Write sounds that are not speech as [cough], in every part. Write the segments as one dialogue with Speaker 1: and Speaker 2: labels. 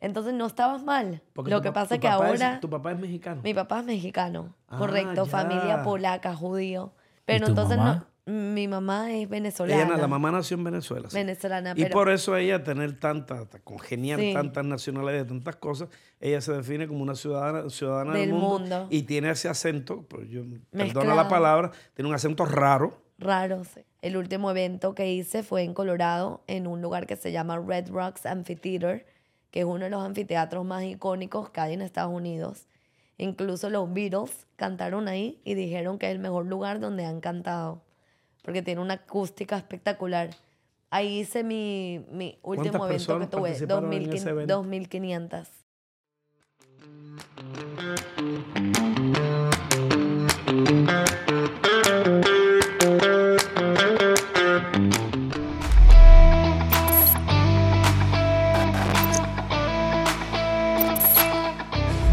Speaker 1: Entonces no estabas mal.
Speaker 2: Porque
Speaker 1: Lo que
Speaker 2: pa-
Speaker 1: pasa es que ahora
Speaker 2: tu papá es mexicano.
Speaker 1: mi papá es mexicano,
Speaker 2: Ah,
Speaker 1: correcto,
Speaker 2: ya.
Speaker 1: familia polaca, judío. Pero
Speaker 3: tu
Speaker 1: entonces
Speaker 3: mamá?
Speaker 1: no, mi mamá es venezolana.
Speaker 2: Ella, la mamá nació en Venezuela. sí.
Speaker 1: venezolana,
Speaker 2: Y
Speaker 1: pero
Speaker 2: por eso ella tener tantas, congeniar
Speaker 1: Sí.
Speaker 2: tantas nacionalidades, tantas cosas, ella se define como una ciudadana, ciudadana del,
Speaker 1: Del
Speaker 2: mundo,
Speaker 1: mundo.
Speaker 2: y tiene ese acento, pues yo perdona la palabra, tiene un acento raro.
Speaker 1: raro. sí. El último evento que hice fue en Colorado, en un lugar que se llama Red Rocks Amphitheater, que es uno de los anfiteatros más icónicos que hay en Estados Unidos. Incluso los Beatles cantaron ahí y dijeron que es el mejor lugar donde han cantado, porque tiene una acústica espectacular. Ahí hice mi, mi último
Speaker 2: ¿Cuántas
Speaker 1: evento que tuve,
Speaker 2: participaron en ese
Speaker 1: 2500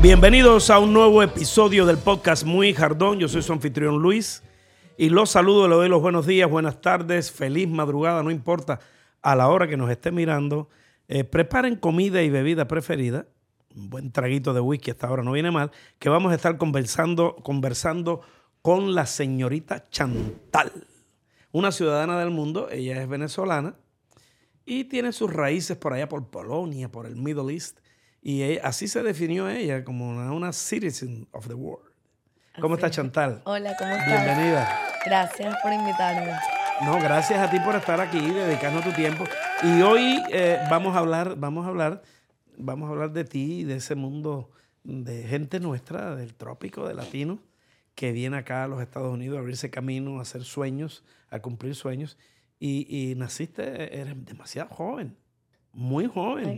Speaker 2: Bienvenidos a un nuevo episodio del podcast Muy Jardón. Yo soy su anfitrión Luis y los saludo, le doy los buenos días, buenas tardes, feliz madrugada, no importa a la hora que nos esté mirando. Eh, preparen comida y bebida preferida. Un buen traguito de whisky hasta ahora no viene mal. Que vamos a estar conversando, conversando con la señorita Chantal, una ciudadana del mundo. Ella es venezolana y tiene sus raíces por allá por Polonia, por el Middle East. Y así se definió ella como una, una citizen of the world. ¿Cómo
Speaker 1: Así
Speaker 2: está
Speaker 1: es.
Speaker 2: Chantal?
Speaker 1: Hola, ¿cómo estás?
Speaker 2: Bienvenida.
Speaker 1: Gracias por invitarme.
Speaker 2: No, gracias a ti por estar aquí, dedicarnos tu tiempo. Y hoy eh, vamos a hablar, vamos a hablar, vamos a hablar de ti, de ese mundo de gente nuestra, del trópico, de latino, que viene acá a los Estados Unidos a abrirse camino, a hacer sueños, a cumplir sueños. Y, y naciste, eres demasiado joven, muy joven.
Speaker 1: Ay,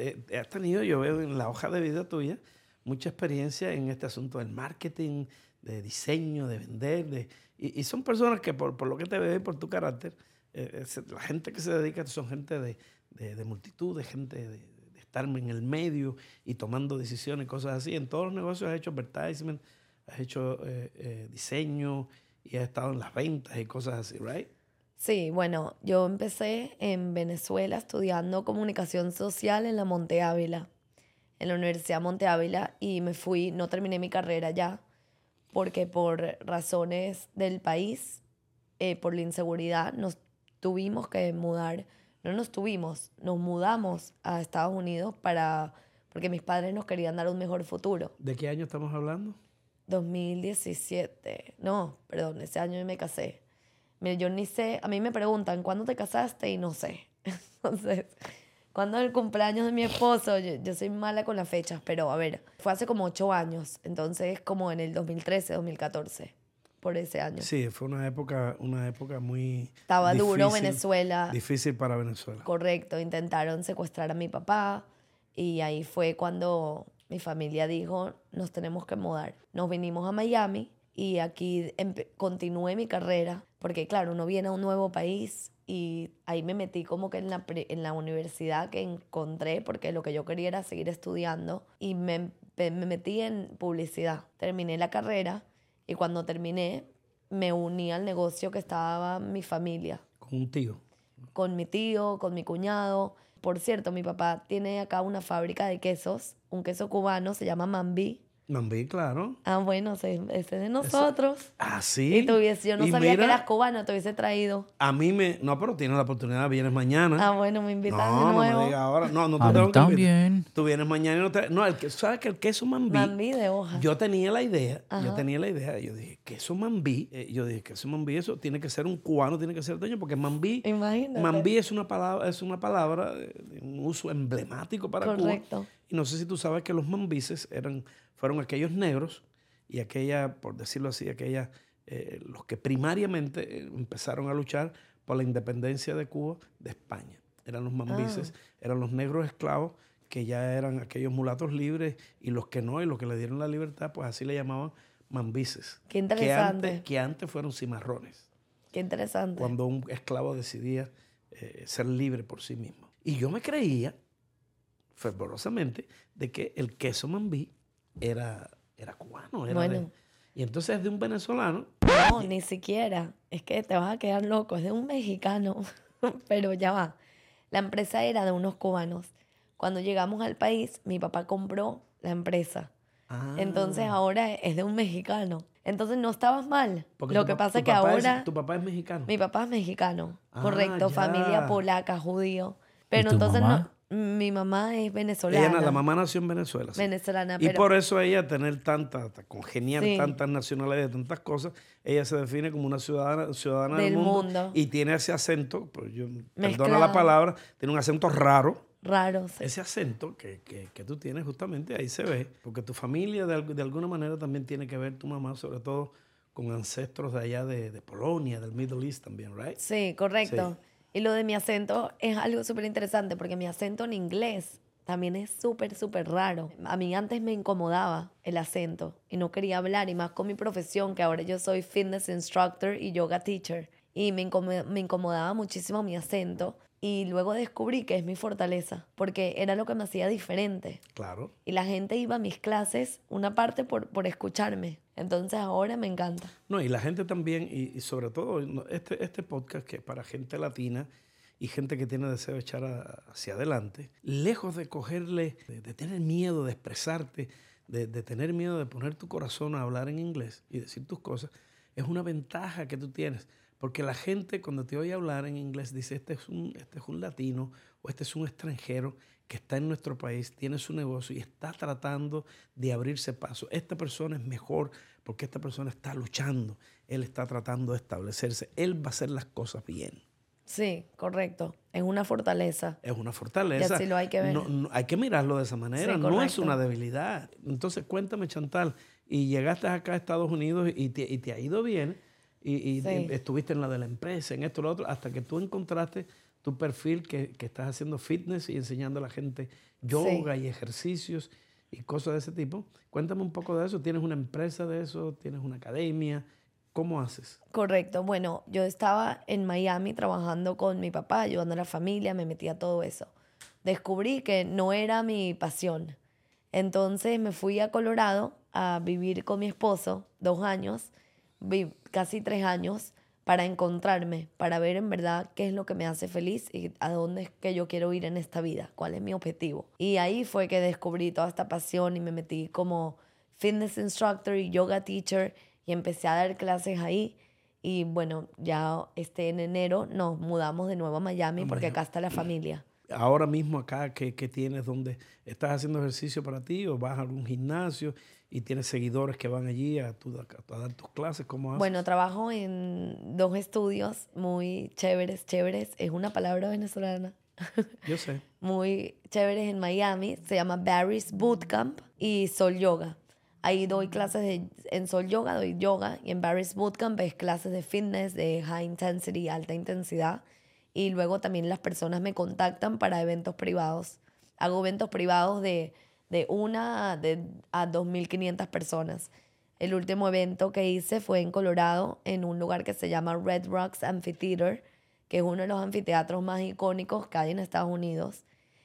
Speaker 2: Eh, has tenido, yo veo en la hoja de vida tuya, mucha experiencia en este asunto del marketing, de diseño, de vender. De, y, son personas que por, por lo que te veo y por tu carácter, eh, es- la gente que se dedica son gente de, de, multitud, de gente de, estar en el medio y tomando decisiones, cosas así. En todos los negocios has hecho advertisement, has hecho eh, eh, diseño y has estado en las ventas y cosas así, ¿right?
Speaker 1: Sí, bueno, yo empecé en Venezuela estudiando comunicación social en la Monte Ávila, en la Universidad Monte Ávila, y me fui, no terminé mi carrera ya, porque por razones del país, eh, por la inseguridad, nos tuvimos que mudar, no nos tuvimos, nos mudamos a Estados Unidos para, porque mis padres nos querían dar un mejor futuro.
Speaker 2: ¿De qué año estamos hablando?
Speaker 1: 2017. No, perdón, ese año me casé. Mira, yo ni sé, a mí me preguntan, ¿cuándo te casaste? Y no sé. [laughs] Entonces, ¿cuándo es el cumpleaños de mi esposo? Yo, yo soy mala con las fechas, pero a ver, fue hace como ocho años. Entonces, como en el 2013, 2014, por ese año.
Speaker 2: Sí, fue una época, una época muy
Speaker 1: Estaba duro
Speaker 2: difícil-
Speaker 1: Venezuela.
Speaker 2: Difícil para Venezuela.
Speaker 1: Correcto, intentaron secuestrar a mi papá y ahí fue cuando mi familia dijo, nos tenemos que mudar. Nos vinimos a Miami y aquí continué mi carrera, porque claro, uno viene a un nuevo país y ahí me metí como que en la, en la universidad que encontré, porque lo que yo quería era seguir estudiando y me, me metí en publicidad. Terminé la carrera y cuando terminé me uní al negocio que estaba mi familia
Speaker 2: Con un tío.
Speaker 1: con mi tío, con mi cuñado. Por cierto, mi papá tiene acá una fábrica de quesos, un queso cubano, se llama Mambí.
Speaker 2: Mambí, claro.
Speaker 1: Ah, bueno, ese ese es de nosotros.
Speaker 2: Ah, sí.
Speaker 1: Y tuviese, yo no
Speaker 2: Y
Speaker 1: sabía que
Speaker 2: mira,
Speaker 1: eras cubano, te hubiese traído.
Speaker 2: A mí me. No, pero tienes la oportunidad, vienes mañana.
Speaker 1: Ah, bueno, me invitan
Speaker 2: no,
Speaker 1: de
Speaker 2: no
Speaker 1: nuevo.
Speaker 2: me digas ahora. No, no te
Speaker 3: A
Speaker 2: tengo
Speaker 3: mí
Speaker 2: que invitar.
Speaker 3: también.
Speaker 2: Tú vienes mañana y no te. No, el que, ¿sabes que el queso mambí?
Speaker 1: Mambí de hoja.
Speaker 2: Yo tenía la idea, yo
Speaker 1: Ajá.
Speaker 2: tenía la idea, yo dije, queso mambí, eh, yo dije, queso mambí, eso tiene que ser un cubano, tiene que ser dueño, porque mambí,
Speaker 1: Imagínate.
Speaker 2: mambí es una palabra, es una palabra de de un uso emblemático para Cuba.
Speaker 1: Correcto.
Speaker 2: Y no sé si tú sabes que los mambises eran, fueron aquellos negros y aquella, por decirlo así, aquella, eh, los que primariamente eh, empezaron a luchar por la independencia de Cuba de España. Eran los mambises, eran los negros esclavos que ya eran aquellos mulatos libres y los que no, y los que le dieron la libertad, pues así le llamaban mambises.
Speaker 1: Qué
Speaker 2: Que
Speaker 1: interesante.
Speaker 2: antes, que antes fueron cimarrones
Speaker 1: Qué interesante.
Speaker 2: cuando un esclavo decidía eh, ser libre por sí mismo. Y yo me creía, fervorosamente, de que el queso mambí era, era cubano. Era de-
Speaker 1: Bueno.
Speaker 2: y entonces es de un venezolano.
Speaker 1: No, ni siquiera. Es que te vas a quedar loco. Es de un mexicano. [laughs] Pero ya va. La empresa era de unos cubanos. Cuando llegamos al país, mi papá compró la empresa.
Speaker 2: Ah,
Speaker 1: Entonces ahora es de un mexicano. Entonces no estabas mal.
Speaker 2: porque
Speaker 1: Lo que
Speaker 2: pa-
Speaker 1: pasa es que ahora
Speaker 2: tu papá es mexicano.
Speaker 1: mi papá es mexicano,
Speaker 2: Ah,
Speaker 1: correcto,
Speaker 2: ya.
Speaker 1: familia polaca, judío. Pero
Speaker 3: tu
Speaker 1: entonces
Speaker 3: mamá?
Speaker 1: no, mi mamá es
Speaker 2: Ella,
Speaker 1: venezolana.
Speaker 2: na- la mamá nació en Venezuela. sí.
Speaker 1: venezolana,
Speaker 2: Y
Speaker 1: pero
Speaker 2: por eso ella tener tanta, ta- congeniar
Speaker 1: Sí.
Speaker 2: tantas nacionalidades, tantas cosas, ella se define como una ciudadana, ciudadana del,
Speaker 1: Del
Speaker 2: mundo,
Speaker 1: mundo.
Speaker 2: y tiene ese acento, pues yo, perdona la palabra, tiene un acento raro.
Speaker 1: raro. sí.
Speaker 2: Ese acento que, que- que tú tienes justamente ahí se ve, porque tu familia de, de alguna manera también tiene que ver, tu mamá sobre todo, con ancestros de allá de, de Polonia, del Middle East también, ¿right?
Speaker 1: Sí, correcto. Y lo de mi acento es algo súper interesante porque mi acento en inglés también es súper, súper raro. A mí antes me incomodaba el acento y no quería hablar y más con mi profesión, que ahora yo soy fitness instructor y yoga teacher. Y me, me incomodaba muchísimo mi acento y luego descubrí que es mi fortaleza porque era lo que me hacía diferente.
Speaker 2: Claro.
Speaker 1: Y la gente iba a mis clases, una parte por, por escucharme. Entonces ahora me encanta.
Speaker 2: No, y la gente también, y, sobre todo este, este podcast que es para gente latina y gente que tiene deseo de echar hacia adelante, lejos de cogerle, de, tener miedo de expresarte, de tener miedo de poner tu corazón a hablar en inglés y decir tus cosas, es una ventaja que tú tienes. Porque la gente cuando te oye hablar en inglés dice, este es un, este es un latino o este es un extranjero que está en nuestro país, tiene su negocio y está tratando de abrirse paso. Esta persona es mejor porque esta persona está luchando, él está tratando de establecerse, él va a hacer las cosas bien.
Speaker 1: Sí, correcto. Es una fortaleza.
Speaker 2: Es una fortaleza.
Speaker 1: Y así lo hay que ver.
Speaker 2: No- no- hay que mirarlo de esa manera,
Speaker 1: Sí,
Speaker 2: no es una debilidad. Entonces cuéntame, Chantal, y llegaste acá a Estados Unidos y te, y te ha ido bien, y, y
Speaker 1: Sí.
Speaker 2: estuviste en la de la empresa, en esto, lo otro, hasta que tú encontraste tu perfil que, que estás haciendo fitness y enseñando a la gente yoga y ejercicios y cosas de ese tipo. Cuéntame un poco de eso. ¿Tienes una empresa de eso? ¿Tienes una academia? ¿Cómo haces?
Speaker 1: Correcto. Bueno, yo estaba en Miami trabajando con mi papá, ayudando a la familia, me metí a todo eso. Descubrí que no era mi pasión. Entonces me fui a Colorado a vivir con mi esposo dos años, casi tres años, para encontrarme, para ver en verdad qué es lo que me hace feliz y a dónde es que yo quiero ir en esta vida, cuál es mi objetivo. Y ahí fue que descubrí toda esta pasión y me metí como fitness instructor y yoga teacher y empecé a dar clases ahí. Y bueno, ya este en enero nos mudamos de nuevo a Miami porque acá está la familia.
Speaker 2: Ahora mismo acá, ¿qué, qué tienes? ¿Dónde estás haciendo ejercicio para ti o vas a algún gimnasio y tienes seguidores que van allí a, tu- a dar tus clases? ¿Cómo haces?
Speaker 1: Bueno, trabajo en dos estudios muy chéveres, chéveres, es una palabra venezolana, [laughs]
Speaker 2: Yo sé.
Speaker 1: muy chéveres en Miami, se llama Barry's Bootcamp y Sol Yoga. Ahí doy clases de, en Sol Yoga doy yoga y en Barry's Bootcamp es clases de fitness, de high intensity, alta intensidad. Y luego también las personas me contactan para eventos privados. Hago eventos privados de, de una de, a 2.500 personas. El último evento que hice fue en Colorado, en un lugar que se llama Red Rocks Amphitheater, que es uno de los anfiteatros más icónicos que hay en Estados Unidos.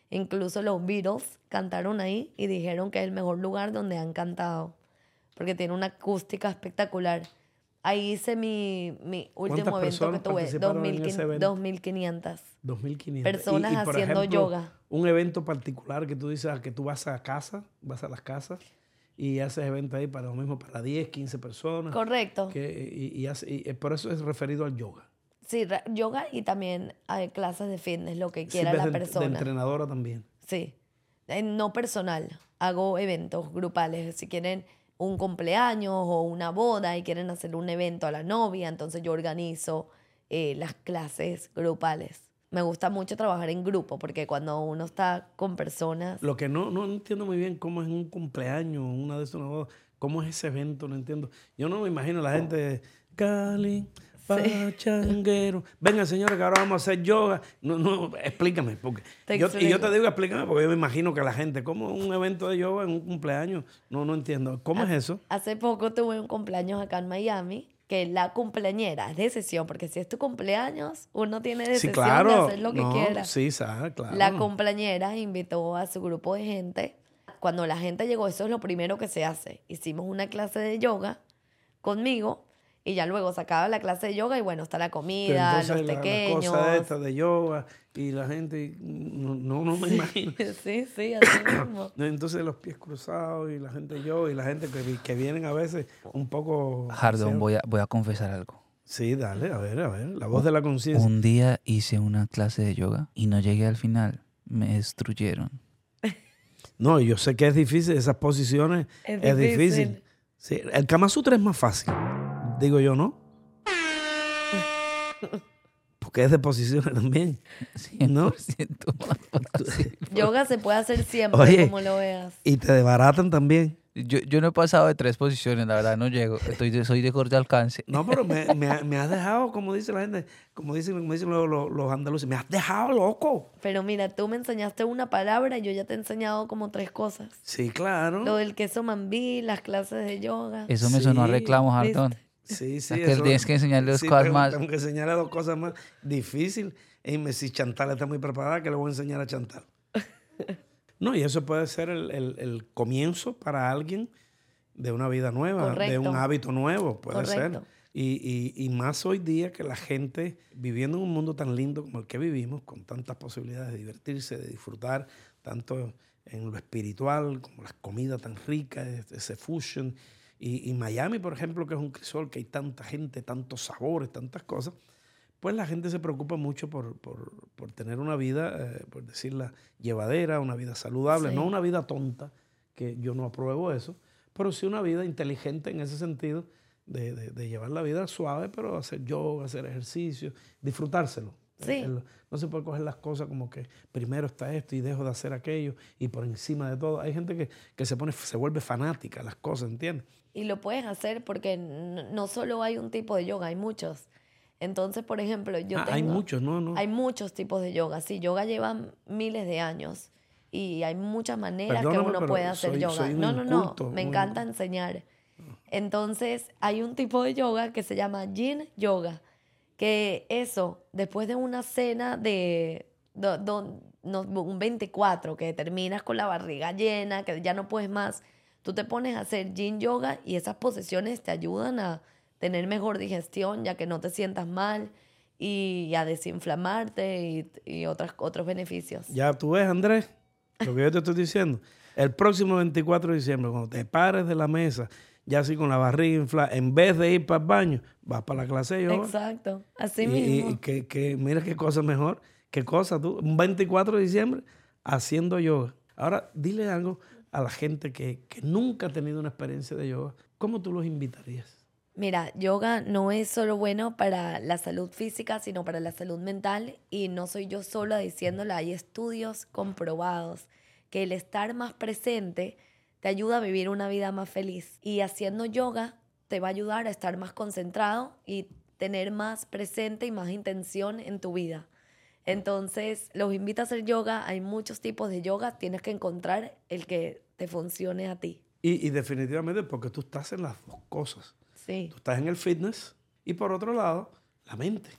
Speaker 1: Incluso los Beatles cantaron ahí y dijeron que es el mejor lugar donde han cantado, porque tiene una acústica espectacular. Ahí hice mi, mi último
Speaker 2: ¿Cuántas
Speaker 1: evento que tuve,
Speaker 2: participaron en ese
Speaker 1: 2.500
Speaker 2: evento?
Speaker 1: 2.500.
Speaker 2: 2.500.
Speaker 1: Personas
Speaker 2: por
Speaker 1: haciendo yoga.
Speaker 2: Un evento particular que tú dices ah, que tú vas a casa, vas a las casas y haces eventos ahí para lo mismo, para 10, 15 personas.
Speaker 1: Correcto.
Speaker 2: Que, y, y hace- y, eh, por eso es referido al yoga.
Speaker 1: Sí, yoga y también hay clases de fitness, lo que quiera la
Speaker 2: de, de
Speaker 1: persona.
Speaker 2: entrenadora también.
Speaker 1: Sí. Eh, No personal. Hago eventos grupales. Si quieren un cumpleaños o una boda y quieren hacer un evento a la novia, entonces yo organizo eh, las clases grupales. Me gusta mucho trabajar en grupo porque cuando uno está con personas...
Speaker 2: Lo que no, no entiendo muy bien cómo es un cumpleaños, una de esas, una boda, cómo es ese evento, no entiendo. Yo no me imagino la gente, Cali, Pachanguero. Venga, señores, que ahora vamos a hacer yoga. No, no, explícame. Porque yo, y yo te digo, explícame, porque yo me imagino que la gente, ¿cómo un evento de yoga en un cumpleaños? No, no entiendo. ¿Cómo es eso?
Speaker 1: Hace poco tuve un cumpleaños acá en Miami que la cumpleañera es decisión, porque si es tu cumpleaños, uno tiene
Speaker 2: Sí,
Speaker 1: decisión
Speaker 2: claro.
Speaker 1: de hacer lo que
Speaker 2: No,
Speaker 1: quiera.
Speaker 2: Sí, sa- claro.
Speaker 1: La cumpleañera invitó a su grupo de gente. Cuando la gente llegó, eso es lo primero que se hace. Hicimos una clase de yoga conmigo Y ya luego se acaba la clase de yoga y bueno, está la comida,
Speaker 2: entonces
Speaker 1: los
Speaker 2: la- la
Speaker 1: pequeños.
Speaker 2: cosa esta de yoga y la gente, no, no, no me imagino. [laughs]
Speaker 1: sí, sí, así mismo. [coughs]
Speaker 2: Entonces los pies cruzados y la gente yo y la gente que, vi- que vienen a veces un poco...
Speaker 3: Jardón, voy a, voy a confesar algo.
Speaker 2: Sí, dale, a ver, a ver, la voz de la conciencia.
Speaker 3: Un día hice una clase de yoga y no llegué al final. Me destruyeron. [laughs]
Speaker 2: No, yo sé que es difícil, esas posiciones
Speaker 1: Es
Speaker 2: es, difícil.
Speaker 1: difícil.
Speaker 2: Sí, el Kama Sutra es más fácil, digo yo, ¿no? Porque es de posiciones también.
Speaker 3: 100% más [laughs] fácil.
Speaker 1: Yoga se puede hacer siempre,
Speaker 2: Oye.
Speaker 1: como lo veas.
Speaker 2: Y te desbaratan también.
Speaker 3: Yo, yo no he pasado de tres posiciones, la verdad, no llego. Estoy de- soy de corto alcance.
Speaker 2: No, pero me, me, ha- me has dejado, como dice la gente, como dicen, como dicen los, los- los andaluces, me has dejado loco.
Speaker 1: Pero mira, tú me enseñaste una palabra y yo ya te he enseñado como tres cosas.
Speaker 2: Sí, claro.
Speaker 1: Lo del queso mambí, las clases de yoga.
Speaker 3: Eso me sonó a
Speaker 2: Sí,
Speaker 3: reclamo,
Speaker 2: Sí, sí.
Speaker 3: Es que
Speaker 2: eso-
Speaker 3: tienes que enseñarle dos
Speaker 2: sí,
Speaker 3: cosas
Speaker 2: tengo-
Speaker 3: más.
Speaker 2: Tengo que enseñarle dos cosas más. Difícil. Y me, si Chantal está muy preparada, que le voy a enseñar a Chantal. [laughs] No, y eso puede ser el, el- el comienzo para alguien de una vida nueva, de
Speaker 1: Correcto.
Speaker 2: un hábito nuevo, puede ser.
Speaker 1: Correcto.
Speaker 2: Y, y- y más hoy día que la gente, viviendo en un mundo tan lindo como el que vivimos, con tantas posibilidades de divertirse, de disfrutar, tanto en lo espiritual como las comidas tan ricas, ese fusion. Y, y Miami, por ejemplo, que es un crisol, que hay tanta gente, tantos sabores, tantas cosas, pues la gente se preocupa mucho por, por- por tener una vida, eh, por decirla, llevadera, una vida saludable,
Speaker 1: Sí.
Speaker 2: no una vida tonta, que yo no apruebo eso, pero sí una vida inteligente en ese sentido, de, de- de llevar la vida suave, pero hacer yoga, hacer ejercicio, disfrutárselo.
Speaker 1: Sí.
Speaker 2: El- no se puede coger las cosas como que primero está esto y dejo de hacer aquello y por encima de todo. Hay gente que, que se pone, se vuelve fanática las cosas, ¿entiendes?
Speaker 1: Y lo puedes hacer porque no solo hay un tipo de yoga, hay muchos. Entonces, por ejemplo, yo
Speaker 2: Ah, hay
Speaker 1: tengo-
Speaker 2: muchos, ¿no? no.
Speaker 1: Hay muchos tipos de yoga. Sí, yoga lleva miles de años y hay muchas maneras
Speaker 2: Perdóname,
Speaker 1: que uno puede hacer
Speaker 2: soy-
Speaker 1: yoga.
Speaker 2: soy
Speaker 1: no, no, no. Me encanta enseñar. Entonces, hay un tipo de yoga que se llama Yin Yoga, que eso, después de una cena de, do- do- un 24, que terminas con la barriga llena, que ya no puedes más, tú te pones a hacer Yin Yoga y esas posiciones te ayudan a tener mejor digestión, ya que no te sientas mal y a desinflamarte y, y otras, otros beneficios.
Speaker 2: Ya tú ves, Andrés, lo que yo te estoy diciendo. El próximo 24 de diciembre, cuando te pares de la mesa, ya así con la barriga inflada, en vez de ir para el baño, vas para la clase de yoga.
Speaker 1: Exacto, así
Speaker 2: y,
Speaker 1: mismo.
Speaker 2: y que, que mira qué cosa mejor, qué cosa tú, un 24 de diciembre haciendo yoga. Ahora, dile algo a la gente que, que nunca ha tenido una experiencia de yoga. ¿Cómo tú los invitarías?
Speaker 1: Mira, yoga no es solo bueno para la salud física, sino para la salud mental. Y no soy yo sola diciéndolo, hay estudios comprobados que el estar más presente te ayuda a vivir una vida más feliz. Y haciendo yoga te va a ayudar a estar más concentrado y tener más presente y más intención en tu vida. Entonces, los invito a hacer yoga. Hay muchos tipos de yoga. Tienes que encontrar el que te funcione a ti.
Speaker 2: Y, y definitivamente porque tú estás en las dos cosas.
Speaker 1: Sí.
Speaker 2: Tú estás en el fitness y por otro lado, la mente.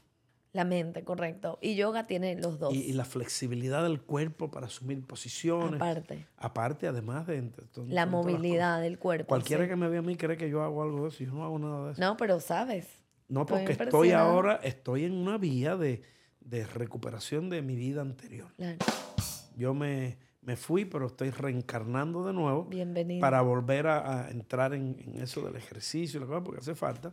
Speaker 1: La mente, correcto. Y yoga tiene los dos.
Speaker 2: Y, y la flexibilidad del cuerpo para asumir posiciones.
Speaker 1: aparte.
Speaker 2: Aparte, además de... son-
Speaker 1: La movilidad del cuerpo.
Speaker 2: Cualquiera
Speaker 1: sí.
Speaker 2: que me vea a mí cree que yo hago algo de eso. Yo no hago nada de eso.
Speaker 1: No, pero sabes.
Speaker 2: No, porque estoy ahora, estoy en una vía de, de recuperación de mi vida anterior.
Speaker 1: Claro.
Speaker 2: Yo me, me fui, pero estoy reencarnando de nuevo
Speaker 1: Bienvenido.
Speaker 2: para volver a, a entrar en, en eso del ejercicio, y la cosa, porque hace falta.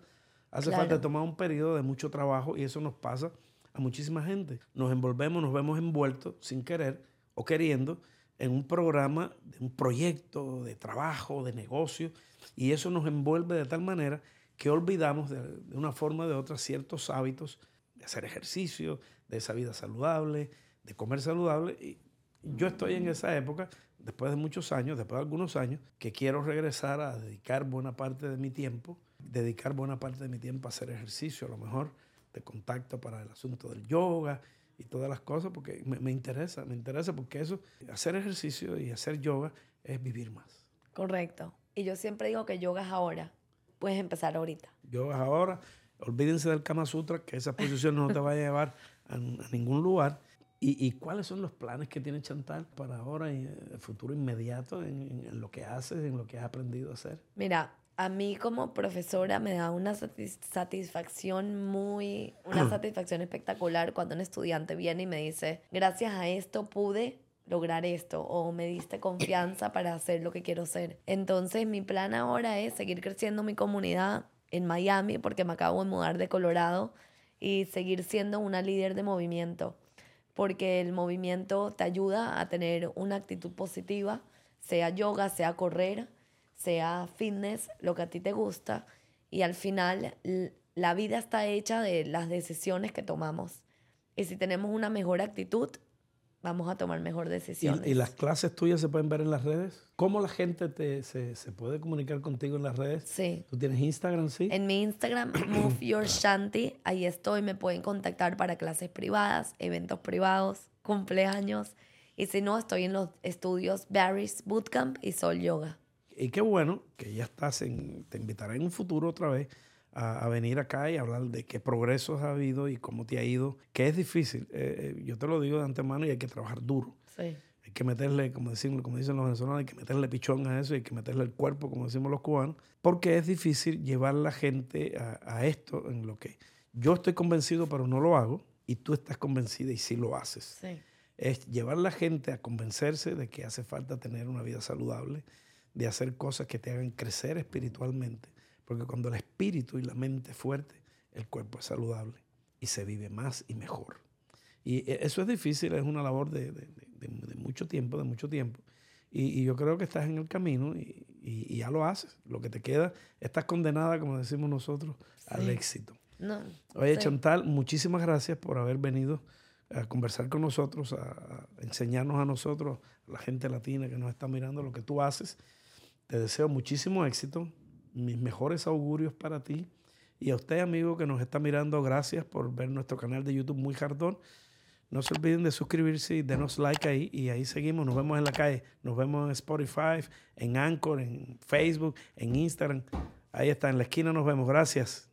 Speaker 2: Hace
Speaker 1: Claro.
Speaker 2: falta tomar un periodo de mucho trabajo y eso nos pasa a muchísima gente. Nos envolvemos, nos vemos envueltos sin querer o queriendo en un programa, de un proyecto de trabajo, de negocio, y eso nos envuelve de tal manera que olvidamos de, de una forma o de otra ciertos hábitos de hacer ejercicio, de esa vida saludable, de comer saludable. Y yo estoy en esa época, después de muchos años, después de algunos años, que quiero regresar a dedicar buena parte de mi tiempo, dedicar buena parte de mi tiempo a hacer ejercicio, a lo mejor de contacto para el asunto del yoga y todas las cosas, porque me, me interesa, me interesa porque eso, hacer ejercicio y hacer yoga es vivir más.
Speaker 1: Correcto. Y yo siempre digo que yoga es ahora. Puedes empezar ahorita.
Speaker 2: Yoga es ahora, olvídense del Kama Sutra, que esa posición no te va a llevar a, a ningún lugar. ¿Y, y cuáles son los planes que tiene Chantal para ahora y el futuro inmediato en, en- en lo que haces, en lo que has aprendido a hacer?
Speaker 1: Mira, a mí como profesora me da una satis- satisfacción muy, una satisfacción espectacular cuando un estudiante viene y me dice, gracias a esto pude lograr esto o me diste confianza para hacer lo que quiero hacer. Entonces mi plan ahora es seguir creciendo mi comunidad en Miami porque me acabo de mudar de Colorado y seguir siendo una líder de movimiento porque el movimiento te ayuda a tener una actitud positiva, sea yoga, sea correr, sea fitness, lo que a ti te gusta. Y al final la vida está hecha de las decisiones que tomamos. Y si tenemos una mejor actitud, vamos a tomar mejor decisiones.
Speaker 2: ¿Y, y las clases tuyas se pueden ver en las redes? ¿Cómo la gente te, se, se puede comunicar contigo en las redes?
Speaker 1: Sí.
Speaker 2: ¿Tú tienes Instagram, sí?
Speaker 1: En mi Instagram, [clears throat] Move Your Shanti, ahí estoy, me pueden contactar para clases privadas, eventos privados, cumpleaños. Y si no, estoy en los estudios Barry's Bootcamp y Soul Yoga.
Speaker 2: Y qué bueno que ya estás en, te invitaré en un futuro otra vez a, a venir acá y hablar de qué progresos ha habido y cómo te ha ido, que es difícil. Eh, eh, yo te lo digo de antemano y hay que trabajar duro.
Speaker 1: Sí.
Speaker 2: Hay que meterle, como, decimos, como dicen los venezolanos, hay que meterle pichón a eso, hay que meterle el cuerpo, como decimos los cubanos, porque es difícil llevar la gente a, a esto en lo que yo estoy convencido, pero no lo hago, y tú estás convencida y sí lo haces.
Speaker 1: Sí.
Speaker 2: Es llevar a la gente a convencerse de que hace falta tener una vida saludable, de hacer cosas que te hagan crecer espiritualmente, porque cuando el espíritu y la mente es fuerte, el cuerpo es saludable y se vive más y mejor. Y e- eso es difícil, es una labor de, de- de- de- mucho tiempo, de mucho tiempo. Y, y yo creo que estás en el camino y, y- y ya lo haces. Lo que te queda, estás condenada, como decimos nosotros, al
Speaker 1: Sí.
Speaker 2: éxito.
Speaker 1: No.
Speaker 2: Oye,
Speaker 1: sí.
Speaker 2: Chantal, muchísimas gracias por haber venido a conversar con nosotros, a, a enseñarnos a nosotros, a la gente latina que nos está mirando, lo que tú haces. Te deseo muchísimo éxito, mis mejores augurios para ti. Y a usted, amigo, que nos está mirando, gracias por ver nuestro canal de YouTube Muy Jardón. No se olviden de suscribirse y denos like ahí. Y ahí seguimos. Nos vemos en la calle. Nos vemos en Spotify, en Anchor, en Facebook, en Instagram. Ahí está, en la esquina nos vemos. Gracias.